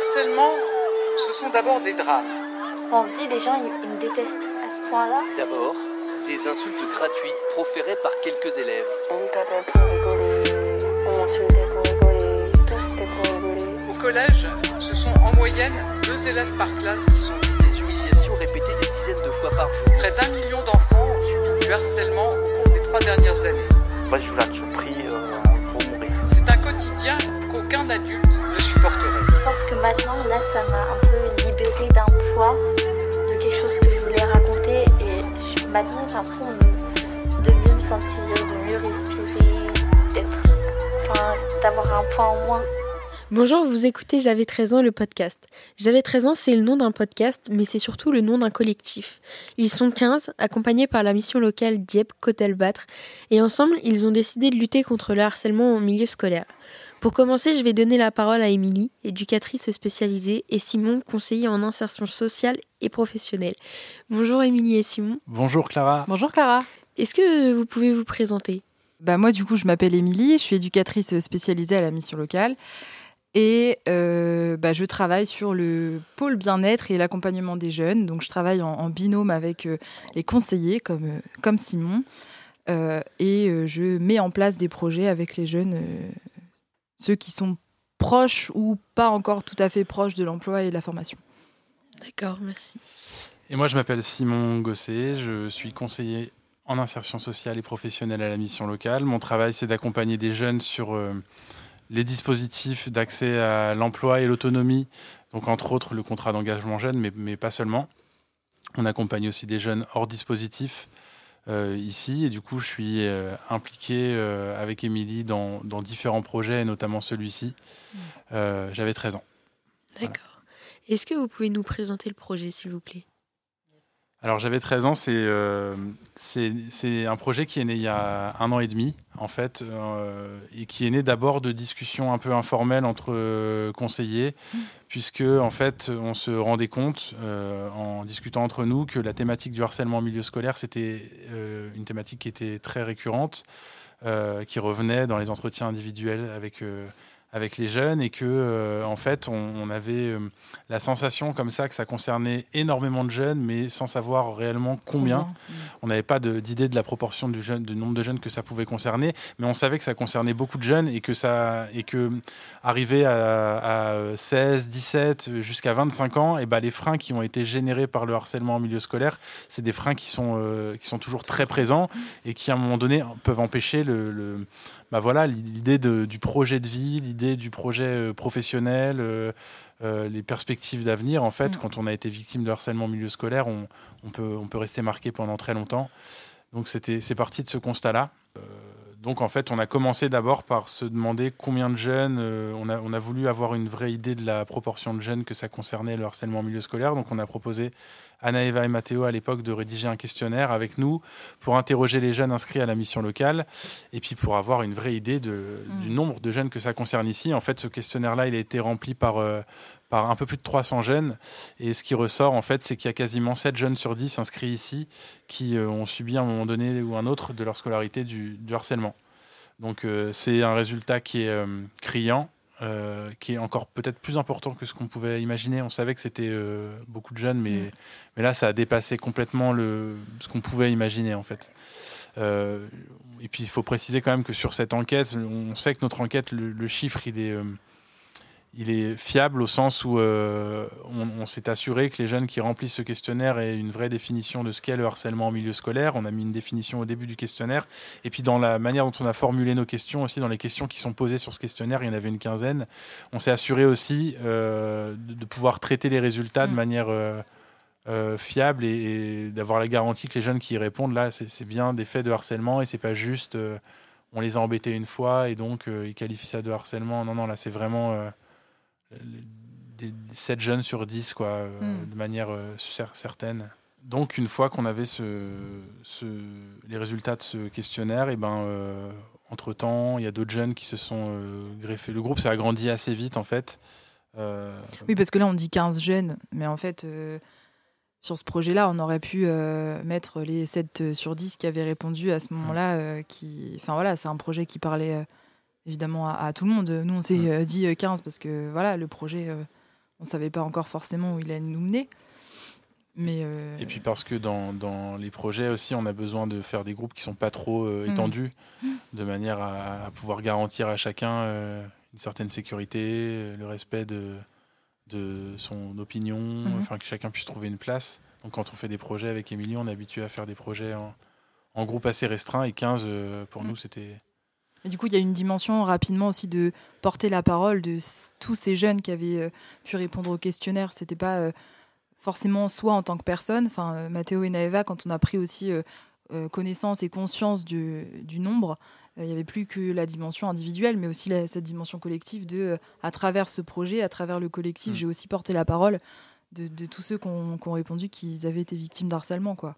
harcèlement, ce sont d'abord des drames. On se dit, les gens, ils, ils me détestent à ce point-là. D'abord, des insultes gratuites proférées par quelques élèves. On tapait pour rigoler, on m'insultait pour rigoler, tout c'était pour rigoler. Au collège, ce sont en moyenne deux élèves par classe qui sont visés. Ces humiliations répétées des dizaines de fois par jour. Près d'un million d'enfants ont subi du harcèlement au cours des trois dernières années. Moi, je tout prix euh, pour mourir. C'est un quotidien qu'aucun adulte ne supporterait. Je pense que maintenant, là, ça m'a un peu libéré d'un poids, de quelque chose que je voulais raconter. Et maintenant, j'ai l'impression de, mieux me sentir, de mieux respirer, d'être, enfin, d'avoir un poids en moins. Bonjour, vous écoutez J'avais 13 ans le podcast. J'avais 13 ans, c'est le nom d'un podcast, mais c'est surtout le nom d'un collectif. Ils sont 15, accompagnés par la mission locale Dieppe Côte-Albâtre, et ensemble, ils ont décidé de lutter contre le harcèlement au milieu scolaire. Pour commencer, je vais donner la parole à Émilie, éducatrice spécialisée, et Simon, conseiller en insertion sociale et professionnelle. Bonjour Émilie et Simon. Bonjour Clara. Bonjour Clara. Est-ce que vous pouvez vous présenter? Bah moi du coup je m'appelle Émilie, je suis éducatrice spécialisée à la mission locale et euh, bah, je travaille sur le pôle bien-être et l'accompagnement des jeunes. Donc je travaille en, en binôme avec euh, les conseillers comme, euh, comme Simon euh, et euh, je mets en place des projets avec les jeunes, euh, ceux qui sont proches ou pas encore tout à fait proches de l'emploi et de la formation. D'accord, merci. Et moi, je m'appelle Simon Gosset. Je suis conseiller en insertion sociale et professionnelle à la mission locale. Mon travail, c'est d'accompagner des jeunes sur euh, les dispositifs d'accès à l'emploi et l'autonomie. Donc, entre autres, le contrat d'engagement jeune, mais, mais pas seulement. On accompagne aussi des jeunes hors dispositif euh, ici. Et du coup, je suis euh, impliqué euh, avec Émilie dans, dans différents projets, et notamment celui-ci. Euh, J'avais 13 ans. D'accord. Est-ce que vous pouvez nous présenter le projet, s'il vous plaît? Alors j'avais 13 ans, c'est euh, c'est un projet qui est né il y a un an et demi en fait, euh, et qui est né d'abord de discussions un peu informelles entre euh, conseillers, puisque en fait on se rendait compte en discutant entre nous que la thématique du harcèlement en milieu scolaire c'était une thématique qui était très récurrente, qui revenait dans les entretiens individuels avec avec les jeunes et que euh, en fait on, on avait euh, la sensation comme ça que ça concernait énormément de jeunes mais sans savoir réellement combien. On n'avait pas d'idée de la proportion du, jeune, du nombre de jeunes que ça pouvait concerner, mais on savait que ça concernait beaucoup de jeunes et que ça et que arrivé à, à 16, 17 jusqu'à 25 ans, et ben les freins qui ont été générés par le harcèlement en milieu scolaire, c'est des freins qui sont euh, qui sont toujours très présents et qui à un moment donné peuvent empêcher le, le- bah voilà l'idée du projet de vie, l'idée du projet euh, professionnel. euh, euh, les perspectives d'avenir, en fait, Mm. quand on a été victime de harcèlement en milieu scolaire, on, on peut, on peut rester marqué pendant très longtemps. Donc c'était, c'est parti de ce constat-là. Euh, donc en fait, on a commencé d'abord par se demander combien de jeunes. euh, on, a, on a voulu avoir une vraie idée de la proportion de jeunes que ça concernait le harcèlement en milieu scolaire. Donc on a proposé Anna, Eva et Mathéo à l'époque de rédiger un questionnaire avec nous pour interroger les jeunes inscrits à la mission locale et puis pour avoir une vraie idée de, Mm. du nombre de jeunes que ça concerne ici. En fait, ce questionnaire-là, il a été rempli par, euh, par un peu plus de 300 jeunes. Et ce qui ressort, en fait, c'est qu'il y a quasiment 7 jeunes sur 10 inscrits ici qui euh, ont subi à un moment donné ou un autre de leur scolarité du, du harcèlement. Donc euh, c'est un résultat qui est criant, euh, qui est encore peut-être plus important que ce qu'on pouvait imaginer. On savait que c'était euh, beaucoup de jeunes, mais, mais là, ça a dépassé complètement le, ce qu'on pouvait imaginer, en fait. Euh, et puis, il faut préciser quand même que sur cette enquête, on sait que notre enquête, le, le chiffre, il est, il est fiable au sens où euh, on, on s'est assuré que les jeunes qui remplissent ce questionnaire aient une vraie définition de ce qu'est le harcèlement en milieu scolaire. On a mis une définition au début du questionnaire. Et puis, dans la manière dont on a formulé nos questions, aussi dans les questions qui sont posées sur ce questionnaire, il y en avait une quinzaine. On s'est assuré aussi euh, de, de pouvoir traiter les résultats de Mm. manière euh, euh, fiable et, et d'avoir la garantie que les jeunes qui y répondent, là, c'est bien des faits de harcèlement et c'est pas juste euh, on les a embêtés une fois et donc euh, ils qualifient ça de harcèlement. Non, non, là, c'est vraiment des, 7 jeunes sur 10, quoi, euh, Mm. de manière euh, cer- certaine. Donc, une fois qu'on avait ce, ce- les résultats de ce questionnaire, et ben, euh, entre-temps, il y a d'autres jeunes qui se sont euh, greffés. Le groupe s'est agrandi assez vite, en fait. Euh, Oui, parce que là, on dit 15 jeunes, mais en fait, sur ce projet-là, on aurait pu mettre les 7 sur 10 qui avaient répondu à ce moment-là. euh, qui... Enfin voilà, c'est un projet qui parlait évidemment à, à tout le monde. Nous, on s'est Mm. euh, dit euh, 15 parce que voilà, le projet, euh, on savait pas encore forcément où il allait nous mener. Mais euh, Et puis parce que dans, dans les projets aussi, on a besoin de faire des groupes qui sont pas trop euh, étendus, de manière à, à pouvoir garantir à chacun euh, une certaine sécurité, euh, le respect de, de son opinion, Mhm. enfin que chacun puisse trouver une place. Donc quand on fait des projets avec Émilie, on est habitué à faire des projets en, en groupe assez restreint et 15 euh, pour Mhm. nous c'était Du coup, il y a une dimension rapidement aussi de porter la parole de tous ces jeunes qui avaient euh, pu répondre au questionnaire. C'était pas euh, forcément soi en tant que personne. Enfin, euh, Mathéo et Naeva, quand on a pris aussi euh, connaissance et conscience du, du nombre, il n'y avait plus que la dimension individuelle, mais aussi la- cette dimension collective de, à travers ce projet, à travers le collectif, Mm. j'ai aussi porté la parole de, de tous ceux qui ont, répondu qu'ils avaient été victimes d'harcèlement, quoi.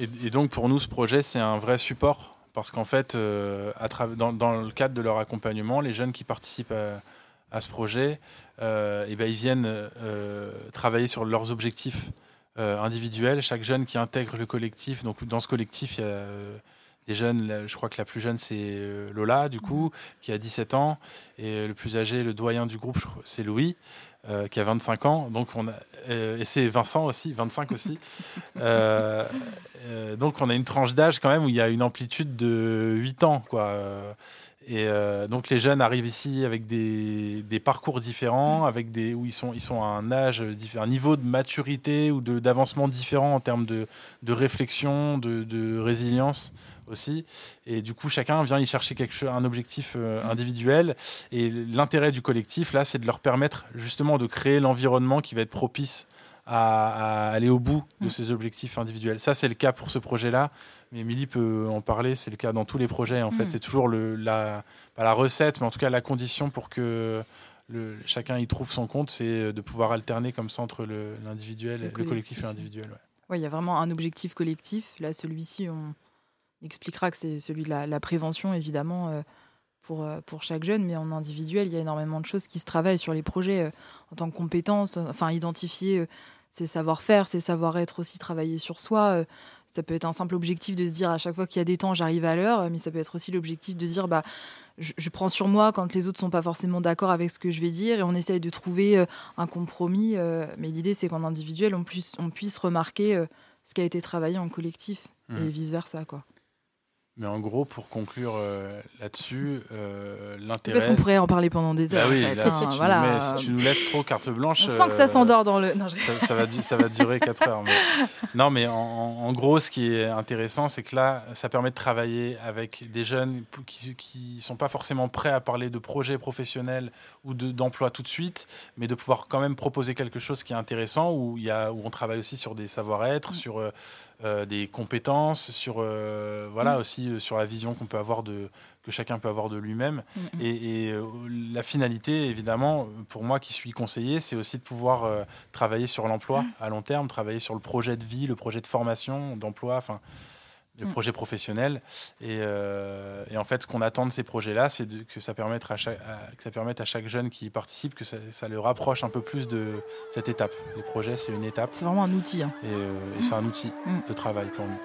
Et, et donc pour nous, ce projet, c'est un vrai support? Parce qu'en fait, euh, dans, le cadre de leur accompagnement, les jeunes qui participent à, ce projet, euh, eh ben, ils viennent euh, travailler sur leurs objectifs individuels. Chaque jeune qui intègre le collectif, donc dans ce collectif, il y a des jeunes, je crois que la plus jeune, c'est euh, Lola, du coup, qui a 17 ans, et le plus âgé, le doyen du groupe, c'est Louis. euh, qui a 25 ans, donc on a, euh, et c'est Vincent aussi, 25 aussi. Euh, euh, donc on a une tranche d'âge quand même où il y a une amplitude de 8 ans. Quoi. Euh, Et euh, donc les jeunes arrivent ici avec des, des parcours différents, avec des, où ils sont, ils sont à un âge, diffé- un niveau de maturité ou d'avancement différent en termes de, de réflexion, de, de résilience aussi. Et du coup, chacun vient y chercher quelque chose, un objectif euh, individuel. Et l'intérêt du collectif, là, c'est de leur permettre justement de créer l'environnement qui va être propice à, à aller au bout de Mm. ces objectifs individuels. Ça, c'est le cas pour ce projet-là. Mais Émilie peut en parler, c'est le cas dans tous les projets. En fait, Mm. c'est toujours le, la, pas la recette, mais en tout cas la condition pour que le, chacun y trouve son compte, c'est de pouvoir alterner comme ça entre le- l'individuel, Le le, collectif et l'individuel. ouais. Ouais, il y a vraiment un objectif collectif. Là, celui-ci, on expliquera que c'est celui de la, la prévention, évidemment, euh, pour, euh, pour chaque jeune. Mais en individuel, il y a énormément de choses qui se travaillent sur les projets euh, en tant que compétences. Enfin, identifier ses savoir-faire, ses savoir-être aussi, travailler sur soi. ça peut être un simple objectif de se dire à chaque fois qu'il y a des temps, j'arrive à l'heure. Mais ça peut être aussi l'objectif de dire, bah, je, je prends sur moi quand les autres sont pas forcément d'accord avec ce que je vais dire et on essaye de trouver un compromis. mais l'idée, c'est qu'en individuel, on puisse, on puisse remarquer ce qui a été travaillé en collectif et Mhm. vice-versa. quoi. Mais en gros, pour conclure euh, là-dessus, euh, l'intérêt. Parce qu'on pourrait en parler pendant des Bah heures. oui, en fait, là, hein, si, tu voilà. nous mets- si tu nous laisses trop carte blanche. On sent que ça euh, s'endort dans le. Non, je- ça, ça va, du- ça va durer 4 heures. mais- Non, mais en, gros, ce qui est intéressant, c'est que là, ça permet de travailler avec des jeunes qui ne sont pas forcément prêts à parler de projets professionnels ou de- d'emploi tout de suite, mais de pouvoir quand même proposer quelque chose qui est intéressant, où, y a, où on travaille aussi sur des savoir-être, sur euh, des compétences, sur, euh, voilà, Mm. aussi euh, sur la vision qu'on peut avoir de, que chacun peut avoir de lui-même. Mm, mm. Et, et, la finalité, évidemment, pour moi qui suis conseiller, c'est aussi de pouvoir travailler sur l'emploi à long terme, travailler sur le projet de vie, le projet de formation, d'emploi, enfin le Mm. projet professionnel. Et, euh, et en fait, ce qu'on attend de ces projets-là, c'est de- que, ça permette à chaque, à- que ça permette à chaque jeune qui y participe, que ça, ça le rapproche un peu plus de cette étape. Les projets, c'est une étape C'est vraiment un outil. hein. et, euh, et c'est un outil Mm. de travail pour nous.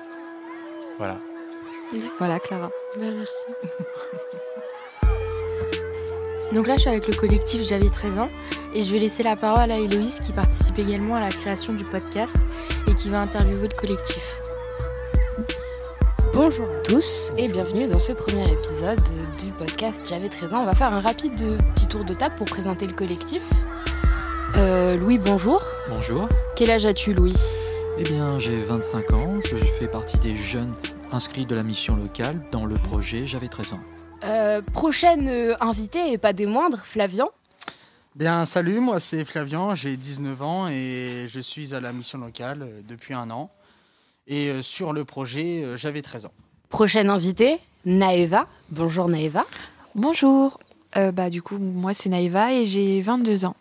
Voilà. Voilà, Clara. Bah, merci. Donc là, je suis avec le collectif J'avais 13 ans et je vais laisser la parole à Héloïse qui participe également à la création du podcast et qui va interviewer le collectif. Bonjour à tous et bienvenue dans ce premier épisode du podcast J'avais 13 ans. On va faire un rapide petit tour de table pour présenter le collectif. Euh, Louis, bonjour. Bonjour, Quel âge as-tu, Louis? Eh bien j'ai 25 ans, je fais partie des jeunes inscrits de la mission locale dans le projet J'avais 13 ans. Euh, Prochaine euh, invitée et pas des moindres, Flavian. Bien, salut, moi c'est Flavian, j'ai 19 ans et je suis à la mission locale depuis un an. Et euh, sur le projet, euh, j'avais 13 ans. Prochaine invitée, Naeva. Bonjour Naeva. Bonjour, Euh, bah, du coup, moi c'est Naïva et j'ai 22 ans.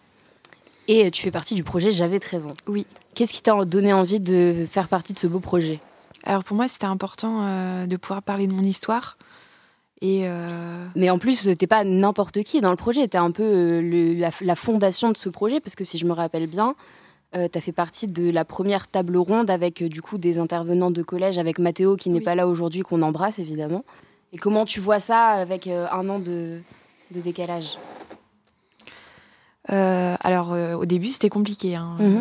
Et tu fais partie du projet J'avais 13 ans. Oui. Qu'est-ce qui t'a donné envie de faire partie de ce beau projet? Alors pour moi, c'était important euh, de pouvoir parler de mon histoire. Et euh, Mais en plus, t'es pas n'importe qui dans le projet, t'es un peu le- la, la fondation de ce projet, parce que si je me rappelle bien, euh, t'as fait partie de la première table ronde avec euh, du coup des intervenants de collège, avec Mathéo qui n'est Oui. pas là aujourd'hui, qu'on embrasse évidemment. Et comment tu vois ça avec euh, un an de, de décalage? Euh, alors, euh, au début, c'était compliqué. hein, Mhm.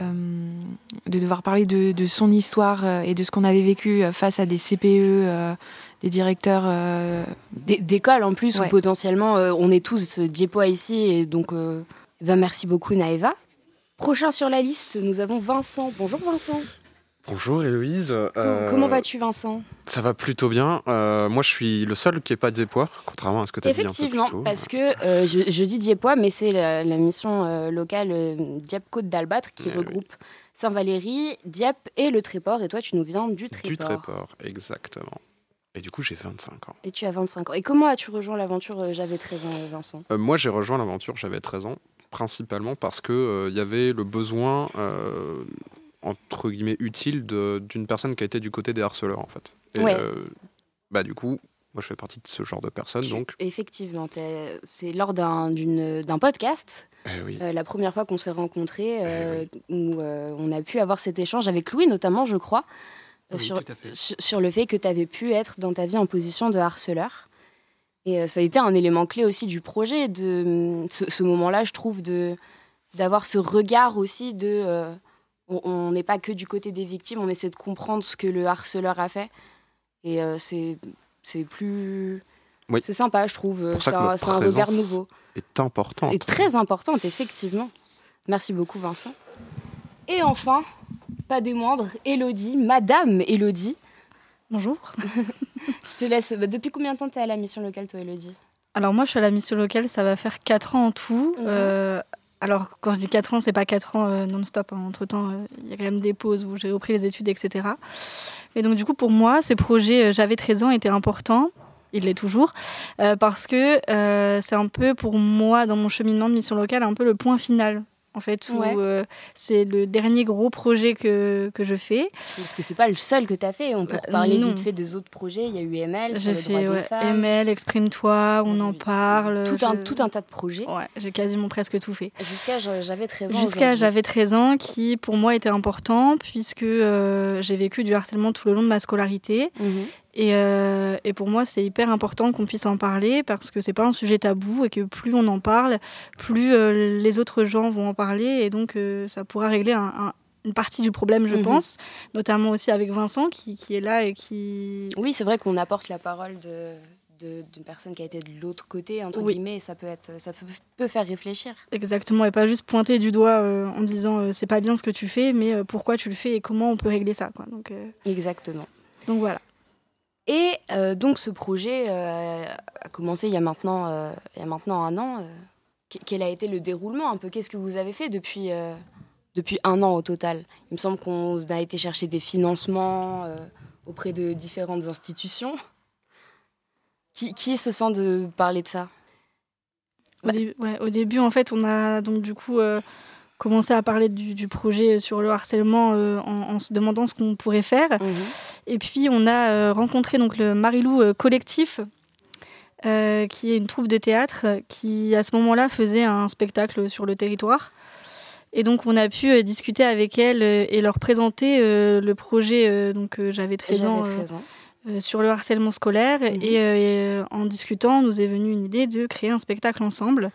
euh, euh, de devoir parler de, de son histoire euh, et de ce qu'on avait vécu euh, face à des CPE, euh, des directeurs. euh, D'é- D'école en plus, Ouais. où potentiellement euh, on est tous diepois ici. Et donc, euh, ben, merci beaucoup Naëva. Prochain sur la liste, nous avons Vincent. Bonjour Vincent. Bonjour Héloïse. Euh, Comment vas-tu Vincent? Ça va plutôt bien. Euh, moi, je suis le seul qui n'est pas Diepois, contrairement à ce que tu as dit Effectivement, parce que euh, je, je dis Diepois, mais c'est la, la mission locale Dieppe Côte d'Albâtre qui Eh oui. regroupe Saint-Valéry, Dieppe et le Tréport. Et toi, tu nous viens du Tréport. Du Tréport, exactement. Et du coup, j'ai 25 ans. Et tu as 25 ans. Et comment as-tu rejoint l'aventure J'avais 13 ans, Vincent? Moi, j'ai rejoint l'aventure, j'avais 13 ans, principalement parce qu'il il y avait le besoin, euh, entre guillemets, utile d'une personne qui a été du côté des harceleurs, en fait. Et, Ouais. euh, bah, du coup, moi, je fais partie de ce genre de personnes, donc... Effectivement, c'est lors d'un podcast, Eh oui. euh, la première fois qu'on s'est rencontrés, euh, où euh, on a pu avoir cet échange avec Louis notamment, je crois, euh, Oui, sur le fait que tu avais pu être dans ta vie en position de harceleur. Et euh, ça a été un élément clé aussi du projet, de ce, ce moment-là, je trouve, de d'avoir ce regard aussi de... euh, on- n'est pas que du côté des victimes, on essaie de comprendre ce que le harceleur a fait. Et euh, c'est c'est plus... Oui. C'est sympa, je trouve. C'est un, regard nouveau. est importante. Et très importante, effectivement. Merci beaucoup, Vincent. Et enfin, pas des moindres, Elodie, Madame Elodie. Bonjour. je te laisse. bah, Depuis combien de temps tu es à la mission locale, toi, Elodie? Alors moi, je suis à la mission locale, ça va faire 4 ans en tout. Mhm. Euh, alors quand je dis 4 ans, c'est pas 4 ans euh, non-stop. hein. Entre-temps, euh, il y a quand même des pauses où j'ai repris les études, etc. Mais donc du coup, pour moi, ce projet J'avais 13 ans était important. Il l'est toujours, parce que c'est un peu pour moi, dans mon cheminement de mission locale, un peu le point final. En fait, où euh, c'est le dernier gros projet que, que je fais. Parce que c'est pas le seul que tu as fait. On peut Bah, reparler non. vite fait des autres projets. Il y a eu ML, J'ai le droit fait des femmes. ML, Exprime-toi, on en parle. Tout un, tout un tas de projets. Ouais, j'ai quasiment presque tout fait. Jusqu'à j'avais 13 ans. Jusqu'à j'avais 13 ans, qui pour moi était important, puisque euh, j'ai vécu du harcèlement tout le long de ma scolarité. Mhm. Et, euh, et pour moi, c'est hyper important qu'on puisse en parler, parce que c'est pas un sujet tabou, et que plus on en parle, plus euh, les autres gens vont en parler, et donc euh, ça pourra régler un- un- une partie du problème, je Mhm. pense, notamment aussi avec Vincent, qui, qui est là et qui... Oui, c'est vrai qu'on apporte la parole de d'une personne qui a été de l'autre côté entre Oui. guillemets et ça peut être ça peut, peut faire réfléchir Exactement, et pas juste pointer du doigt en disant c'est pas bien ce que tu fais, mais pourquoi tu le fais et comment on peut régler ça. Quoi. Donc, exactement donc voilà. Et euh, donc ce projet euh, a commencé il y a maintenant, euh, il y a maintenant un an. que- quel a été le déroulement un peu? Qu'est-ce que vous avez fait depuis, depuis un an au total? Il me semble qu'on a été chercher des financements auprès de différentes institutions. Qui, se sent de parler de ça? Au début, en fait, on a donc du coup euh, commencé à parler du, du projet sur le harcèlement euh, en, en se demandant ce qu'on pourrait faire. Et puis, on a euh, rencontré donc le Marilou euh, Collectif, euh, qui est une troupe de théâtre euh, qui, à ce moment-là, faisait un spectacle sur le territoire. Et donc, on a pu euh, discuter avec elles euh, et leur présenter euh, le projet. euh, donc, euh, j'avais 13 J'avais ans. 13 ans. euh, sur le harcèlement scolaire. Et, euh, en discutant, nous est venue une idée de créer un spectacle ensemble.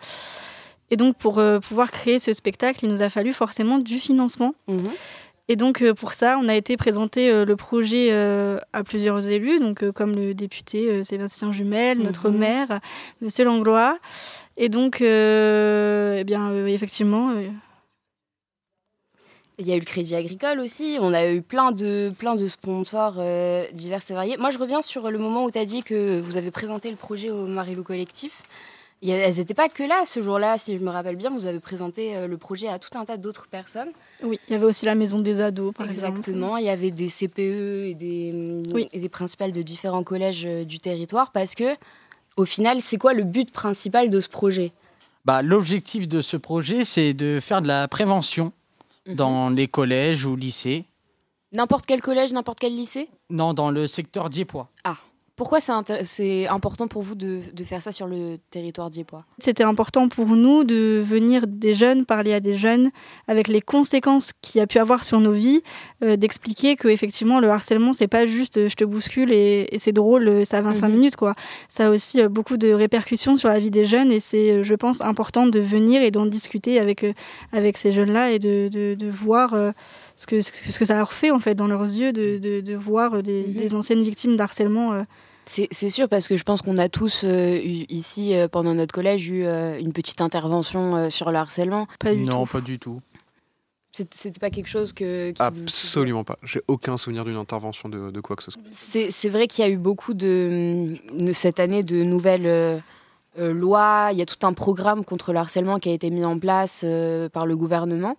Et donc, pour euh, pouvoir créer ce spectacle, il nous a fallu forcément du financement. Et donc, euh, pour ça, on a été présenter euh, le projet euh, à plusieurs élus, donc comme le député Sébastien Jumel, notre Mhm. maire, Monsieur Langlois. Et donc, eh bien, effectivement, Il y a eu le Crédit Agricole aussi, on a eu plein de, plein de sponsors euh, divers et variés. Moi, je reviens sur le moment où tu as dit que vous avez présenté le projet au Marilou Collectif. Il y a- elles n'étaient pas que là ce jour-là, si je me rappelle bien. Vous avez présenté euh, le projet à tout un tas d'autres personnes. oui, il y avait aussi la maison des ados, par exemple. Exactement. Il y avait des CPE et des, Oui. et des principales de différents collèges euh, du territoire parce que, au final, c'est quoi le but principal de ce projet? Bah, L'objectif de ce projet, c'est de faire de la prévention Mhm. dans les collèges ou lycées. N'importe quel collège, n'importe quel lycée? Non, dans le secteur diepois. Ah, Pourquoi c'est important pour vous de, faire ça sur le territoire diepois C'était important pour nous de venir des jeunes, parler à des jeunes, avec les conséquences qu'il y a pu avoir sur nos vies, euh, d'expliquer que effectivement le harcèlement c'est pas juste euh, je te bouscule et, c'est drôle, euh, ça 25 mhm. minutes quoi. Ça a aussi beaucoup de répercussions sur la vie des jeunes et c'est, je pense, important de venir et d'en discuter avec avec ces jeunes là et de, de, voir ce que, ce que ça leur fait en fait dans leurs yeux de, de, voir des, mhm. des, anciennes victimes d'harcèlement c'est sûr parce que je pense qu'on a tous euh, eu, ici euh, pendant notre collège eu euh, une petite intervention sur le harcèlement. Pas du non, pas du tout. C'était pas quelque chose que. Absolument pas. J'ai aucun souvenir d'une intervention de, de, quoi que ce soit. C'est vrai qu'il y a eu beaucoup de, cette année de nouvelles lois. Il y a tout un programme contre le harcèlement qui a été mis en place par le gouvernement.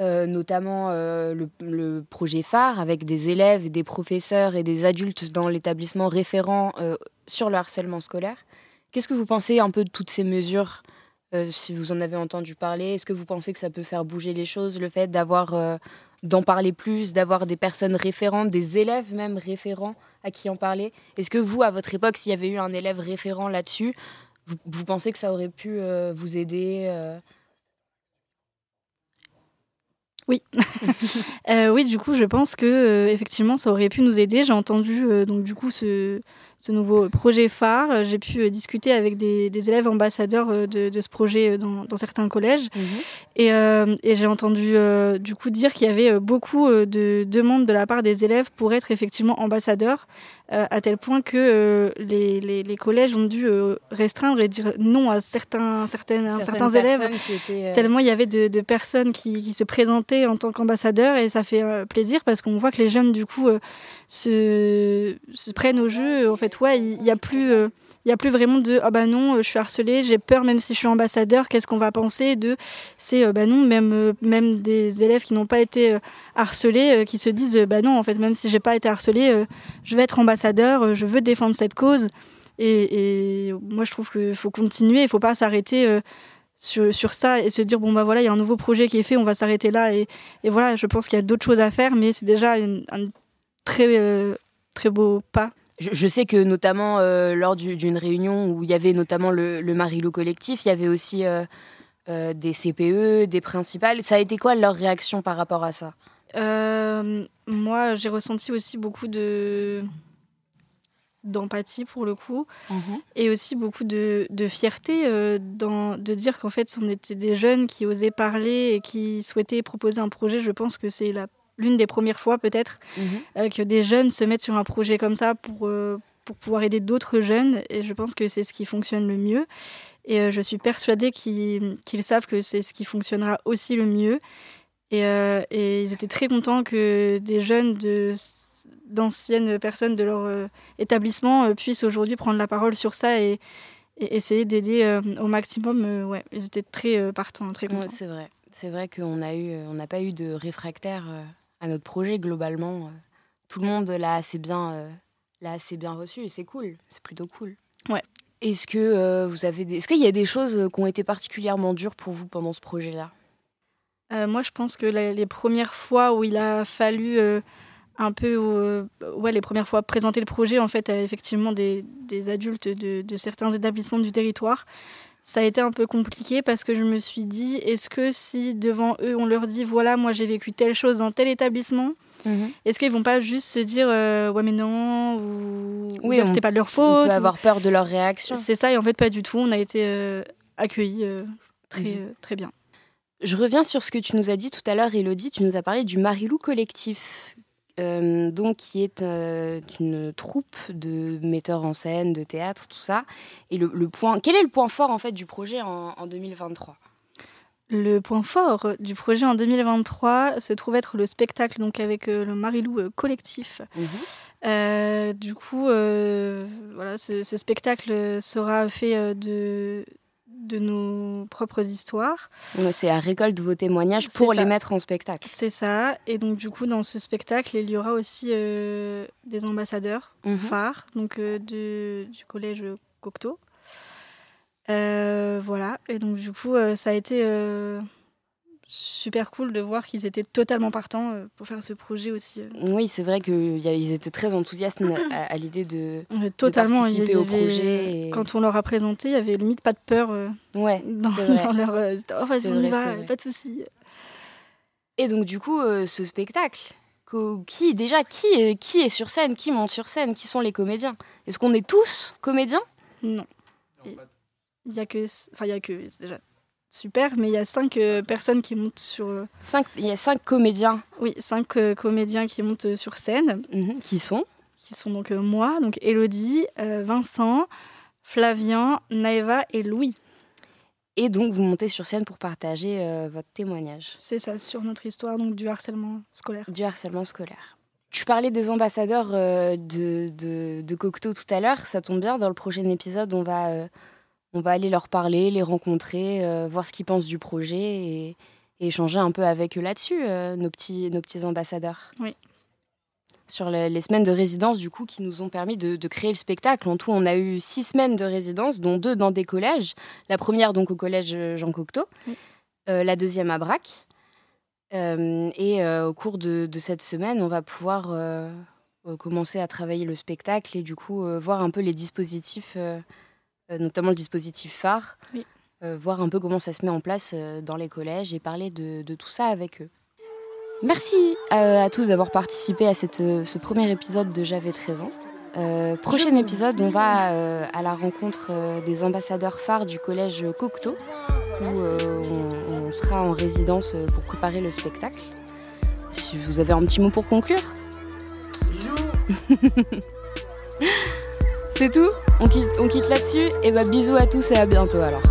Euh, notamment euh, le, projet phare avec des élèves, des professeurs et des adultes dans l'établissement référent euh, sur le harcèlement scolaire. Qu'est-ce que vous pensez un peu de toutes ces mesures Si vous en avez entendu parler, est-ce que vous pensez que ça peut faire bouger les choses, le fait d'avoir d'en parler plus, d'avoir des personnes référentes, des élèves même référents à qui en parler? Est-ce que vous, à votre époque, s'il y avait eu un élève référent là-dessus, vous, vous, pensez que ça aurait pu vous aider oui. Euh, oui, du coup, je pense que euh, effectivement, ça aurait pu nous aider. J'ai entendu euh, donc du coup ce, ce nouveau projet phare. J'ai pu discuter avec des, des élèves ambassadeurs de, de, ce projet dans, dans certains collèges. Mhm. Et, et j'ai entendu du coup dire qu'il y avait beaucoup de demandes de la part des élèves pour être effectivement ambassadeurs. Euh, à tel point que euh, les, les, collèges ont dû euh, restreindre et dire non à certains, certaines, certains élèves, tellement il y avait de, personnes qui, qui, se présentaient en tant qu'ambassadeurs et ça fait plaisir parce qu'on voit que les jeunes du coup se, se, prennent au jeu. En fait, ouais, il n'y a plus il n'y a plus vraiment de ah bah non, je suis harcelée, j'ai peur même si je suis ambassadeur, qu'est-ce qu'on va penser de c'est bah non, même même des élèves qui n'ont pas été harcelés qui se disent bah non en fait même si j'ai pas été harcelée, je vais être ambassadeur euh, je veux défendre cette cause. Et, moi, je trouve qu'il faut continuer, il faut pas s'arrêter euh, sur, ça et se dire, bon, bah voilà, il y a un nouveau projet qui est fait, on va s'arrêter là. Et, voilà, je pense qu'il y a d'autres choses à faire, mais c'est déjà un très, euh, très beau pas. Je, sais que notamment lors d'une réunion où il y avait notamment le, le Marilou collectif, il y avait aussi des CPE, des principales. Ça a été quoi leur réaction par rapport à ça? Moi, j'ai ressenti aussi beaucoup de d'empathie pour le coup mhm. et aussi beaucoup de, de fierté euh, dans, de dire qu'en fait on était des jeunes qui osaient parler et qui souhaitaient proposer un projet je pense que c'est l'une des premières fois peut-être mhm. euh, que des jeunes se mettent sur un projet comme ça pour, euh, pour pouvoir aider d'autres jeunes et je pense que c'est ce qui fonctionne le mieux et je suis persuadée qu'ils savent que c'est ce qui fonctionnera aussi le mieux et, et ils étaient très contents que des jeunes de d'anciennes personnes de leur euh, établissement euh, puissent aujourd'hui prendre la parole sur ça et, essayer d'aider euh, au maximum. ouais, ils étaient très partants, très contents. c'est vrai. C'est vrai qu'on a eu, on n'a pas eu de réfractaire à notre projet globalement. Tout le monde l'a assez bien, l'a assez bien reçu c'est cool. C'est plutôt cool. Ouais. Est-ce que vous avez, est-ce qu'il y a des choses qui ont été particulièrement dures pour vous pendant ce projet-là? Moi, je pense que les premières fois où il a fallu un peu euh, ouais, les premières fois présenter le projet en fait à effectivement des, des adultes de, de, certains établissements du territoire. Ça a été un peu compliqué parce que je me suis dit est-ce que si devant eux on leur dit voilà moi j'ai vécu telle chose dans tel établissement mhm. est-ce qu'ils vont pas juste se dire euh, ouais mais non ou oui, c'était pas de leur faute on peut avoir peur de leur réaction c'est ça et en fait pas du tout on a été euh, accueillis très mhm. très bien je reviens sur ce que tu nous as dit tout à l'heure, Elodie. Tu nous as parlé du Marilou Collectif. Euh, donc qui est euh, une troupe de metteurs en scène, de théâtre, tout ça. Et le, point, quel est le point fort en fait du projet en, 2023 le point fort du projet en 2023 se trouve être le spectacle donc avec euh, le Marilou collectif. Mhm. du coup, voilà, ce, spectacle sera fait de de nos propres histoires. C'est à récolte vos témoignages pour les mettre en spectacle. C'est ça. Et donc, du coup, dans ce spectacle, il y aura aussi euh, des ambassadeurs mhm. phares donc, euh, de, du collège Cocteau. Euh, voilà. Et donc, du coup, ça a été. Super cool de voir qu'ils étaient totalement partants euh, pour faire ce projet aussi. euh. Oui, c'est vrai qu'ils étaient très enthousiastes à, à l'idée de, de totalement. y participer au projet. et- Quand on leur a présenté, il y avait limite pas de peur euh, Ouais, dans, leur. euh, oh, vas-y, C'est on y va, pas de souci. Et donc du coup, euh, ce spectacle, qui déjà qui est, qui est sur scène, qui monte sur scène, qui sont les comédiens? Est-ce qu'on est tous comédiens? Non. Il y a que, enfin il y a que déjà super, mais il y a cinq euh, personnes qui montent sur. euh, Cinq, il y a cinq comédiens. Oui, cinq euh, comédiens qui montent sur scène. qui sont Qui sont donc moi, donc Elodie, Vincent, Flavien, Naeva et Louis. Et donc vous montez sur scène pour partager votre témoignage. C'est ça, sur notre histoire donc du harcèlement scolaire. Du harcèlement scolaire. Tu parlais des ambassadeurs de, de, de Cocteau tout à l'heure, ça tombe bien, dans le prochain épisode, on va, on va aller leur parler, les rencontrer, euh, voir ce qu'ils pensent du projet et, et échanger un peu avec eux là-dessus, euh, nos, petits, nos petits ambassadeurs. Oui. Sur le- les semaines de résidence, du coup, qui nous ont permis de, de créer le spectacle. En tout, on a eu six semaines de résidence, dont deux dans des collèges. La première, donc, au collège Jean Cocteau, Euh, la deuxième à Brac. Euh, et euh, au cours de, de cette semaine, on va pouvoir euh, euh, commencer à travailler le spectacle et du coup euh, voir un peu les dispositifs, euh, euh, notamment le dispositif phare, Oui. euh, voir un peu comment ça se met en place euh, dans les collèges et parler de, de tout ça avec eux. Merci à, à tous d'avoir participé à cette, euh, ce premier épisode de J'avais 13 ans. Euh, prochain épisode, on va euh, à la rencontre euh, des ambassadeurs phares du collège Cocteau, où euh, on, on sera en résidence euh, pour préparer le spectacle. Si vous avez un petit mot pour conclure? C'est tout on quitte, là-dessus Et bah bisous à tous et à bientôt alors.